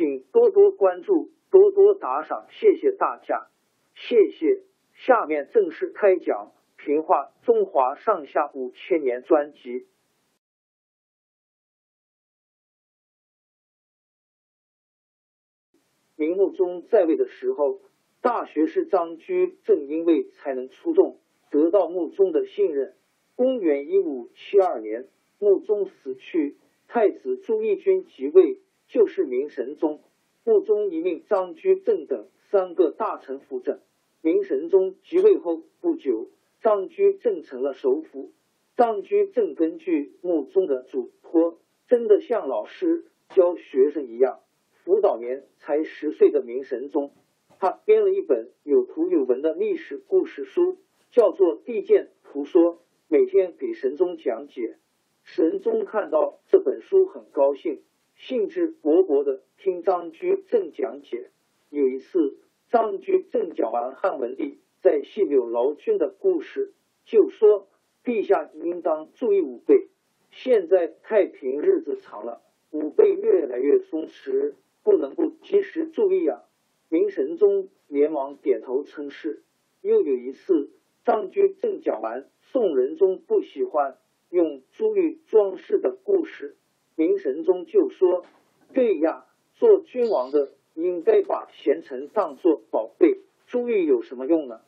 请多多关注，多多打赏，谢谢大家，谢谢。下面正式开讲《评话中华上下五千年》专辑。明穆宗在位的时候，大学士张居正因为才能出众，得到穆宗的信任。公元一五七二年，穆宗死去，太子朱翊钧即位。就是明神宗，穆宗一命张居正等三个大臣辅政。明神宗即位后不久，张居正成了首辅。张居正根据穆宗的嘱托，真的像老师教学生一样辅导年才十岁的明神宗。他编了一本有图有文的历史故事书，叫做《地鉴图说》，每天给神宗讲解。神宗看到这本书很高兴。兴致勃勃的听张居正讲解。有一次，张居正讲完汉文帝在细柳劳军的故事，就说：“陛下应当注意武备。现在太平日子长了，武备越来越松弛，不能不及时注意啊。”明神宗连忙点头称是。又有一次，张居正讲完宋仁宗不喜欢用珠玉装饰的故事。明神宗就说：“对呀，做君王的应该把贤臣当作宝贝，朱玉有什么用呢？”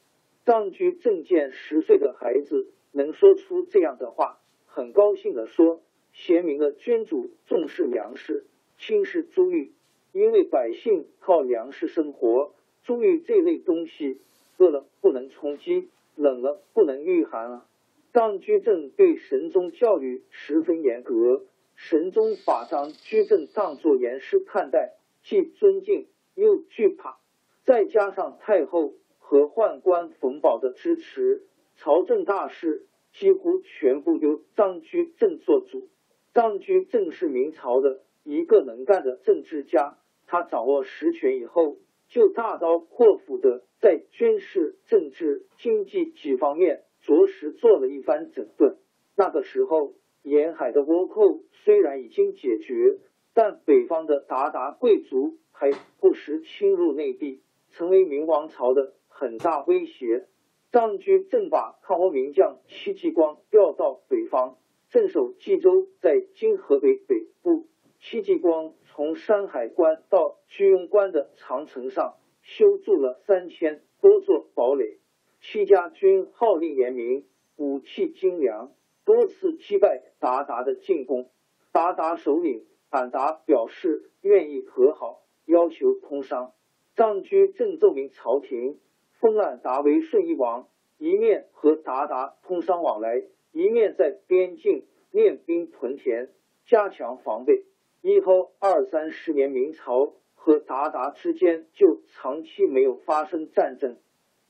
张居正见十岁的孩子能说出这样的话，很高兴的说：“贤明的君主重视粮食，轻视朱玉，因为百姓靠粮食生活，朱玉这类东西饿了不能充饥，冷了不能御寒啊。”张居正对神宗教育十分严格。神宗把张居正当作严师看待，既尊敬又惧怕。再加上太后和宦官冯保的支持，朝政大事几乎全部由张居正做主。张居正是明朝的一个能干的政治家，他掌握实权以后，就大刀阔斧的在军事、政治、经济几方面着实做了一番整顿。那个时候。沿海的倭寇虽然已经解决，但北方的鞑靼贵族还不时侵入内地，成为明王朝的很大威胁。张居正把抗倭名将戚继光调到北方镇守冀州，在今河北北部。戚继光从山海关到居庸关的长城上修筑了三千多座堡垒。戚家军号令严明，武器精良。多次击败鞑靼的进攻，鞑靼首领俺答表示愿意和好，要求通商。张居正奏明朝廷，封俺答为顺义王，一面和鞑靼通商往来，一面在边境练兵屯田，加强防备。以后二三十年，明朝和鞑靼之间就长期没有发生战争，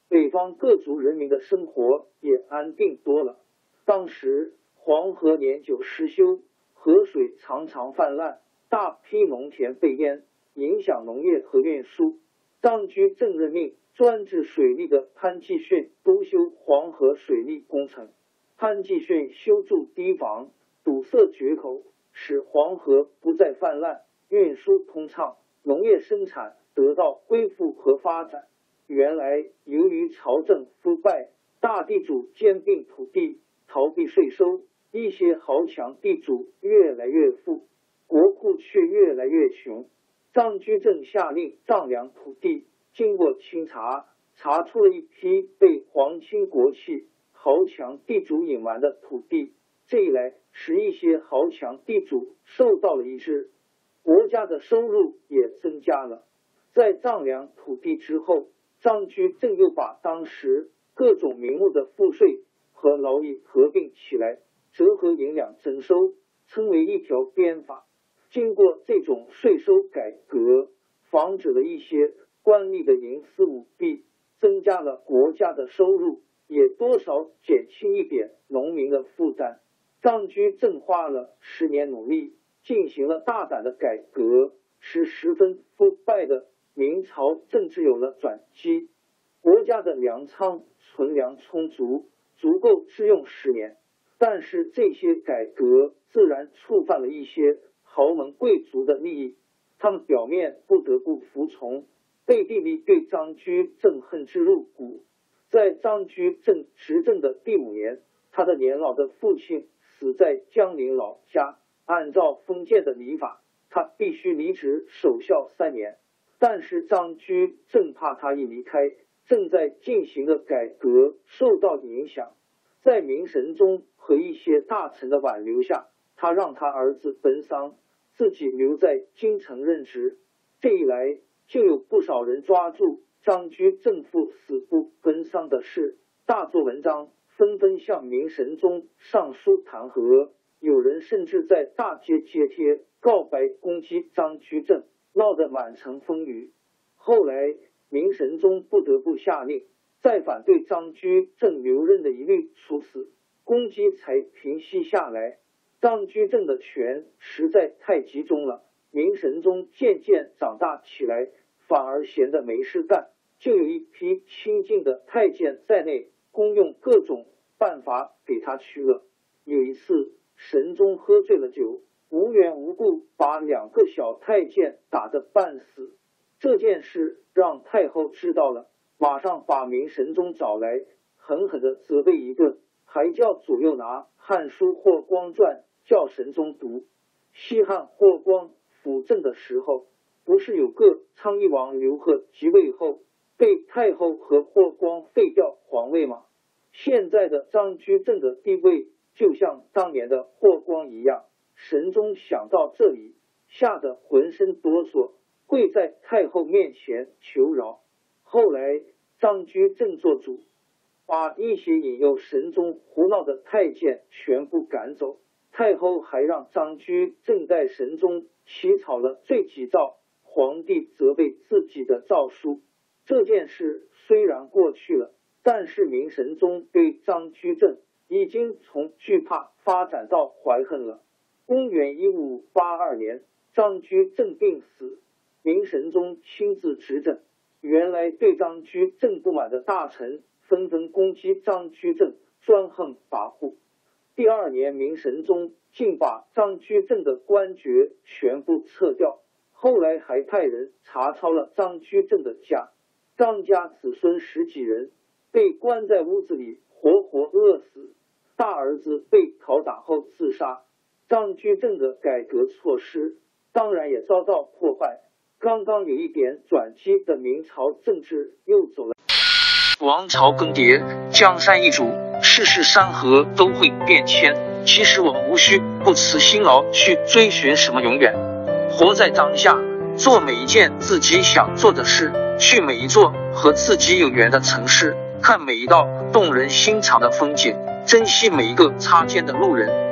北方各族人民的生活也安定多了。当时黄河年久失修，河水常常泛滥，大批农田被淹，影响农业和运输。张居正任命专治水利的潘继训督修黄河水利工程。潘继训修筑堤防，堵塞决口，使黄河不再泛滥，运输通畅，农业生产得到恢复和发展。原来由于朝政腐败，大地主兼并土地，逃避税收，一些豪强地主越来越富，国库却越来越穷。张居正下令丈量土地，经过清查，查出了一批被皇亲国戚、豪强地主隐瞒的土地。这一来，使一些豪强地主受到了抑制，国家的收入也增加了。在丈量土地之后，张居正又把当时各种名目的赋税和劳役合并起来，折合银两征收，称为一条鞭法。经过这种税收改革，防止了一些官吏的营私舞弊，增加了国家的收入，也多少减轻一点农民的负担。张居正花了十年努力，进行了大胆的改革，使十分腐败的明朝政治有了转机，国家的粮仓存粮充足，足够吃用十年。但是这些改革自然触犯了一些。豪门贵族的利益，他们表面不得不服从，背地里对张居正恨之入骨。在张居正执政的第五年，他的年老的父亲死在江宁老家。按照封建的礼法，他必须离职守孝三年。但是张居正怕他一离开，正在进行的改革受到影响，在明神宗和一些大臣的挽留下，他让他儿子奔丧。自己留在京城任职，这一来就有不少人抓住张居正父死不奔丧的事，大做文章，纷纷向明神宗上书弹劾。有人甚至在大街揭贴告白攻击张居正，闹得满城风雨。后来明神宗不得不下令，再反对张居正留任的一律处死，攻击才平息下来。张居正的权实在太集中了，明神宗渐渐长大起来，反而闲得没事干，就有一批亲近的太监在内，公用各种办法给他驱乐。有一次，神宗喝醉了酒，无缘无故把两个小太监打得半死。这件事让太后知道了，马上把明神宗找来，狠狠的责备一顿，还叫左右拿《汉书·霍光传》。叫神宗读。西汉霍光辅政的时候，不是有个昌邑王刘贺即位后被太后和霍光废掉皇位吗？现在的张居正的地位就像当年的霍光一样。神宗想到这里，吓得浑身哆嗦，跪在太后面前求饶。后来张居正做主，把一些引诱神宗胡闹的太监全部赶走。太后还让张居正代神宗起草了罪己诏，皇帝责备自己的诏书。这件事虽然过去了，但是明神宗对张居正已经从惧怕发展到怀恨了。公元一五八二年，张居正病死，明神宗亲自执政。原来对张居正不满的大臣纷纷攻击张居正，专横跋扈。第二年，明神宗竟把张居正的官爵全部撤掉，后来还派人查抄了张居正的家，张家子孙十几人被关在屋子里，活活饿死。大儿子被拷打后自杀。张居正的改革措施当然也遭到破坏。刚刚有一点转机的明朝政治又走了。王朝更迭，江山易主。世事山河都会变迁，其实我们无需不辞辛劳去追寻什么永远，活在当下，做每一件自己想做的事，去每一座和自己有缘的城市，看每一道动人心肠的风景，珍惜每一个擦肩的路人。